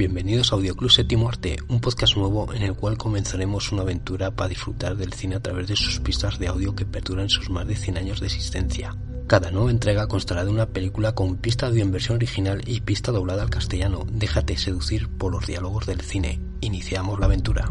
Bienvenidos a Audioclub Séptimo Arte, un podcast nuevo en el cual comenzaremos una aventura para disfrutar del cine a través de sus pistas de audio que perduran sus más de 100 años de existencia. Cada nueva entrega constará de una película con pista audio en versión original y pista doblada al castellano. Déjate seducir por los diálogos del cine. Iniciamos la aventura.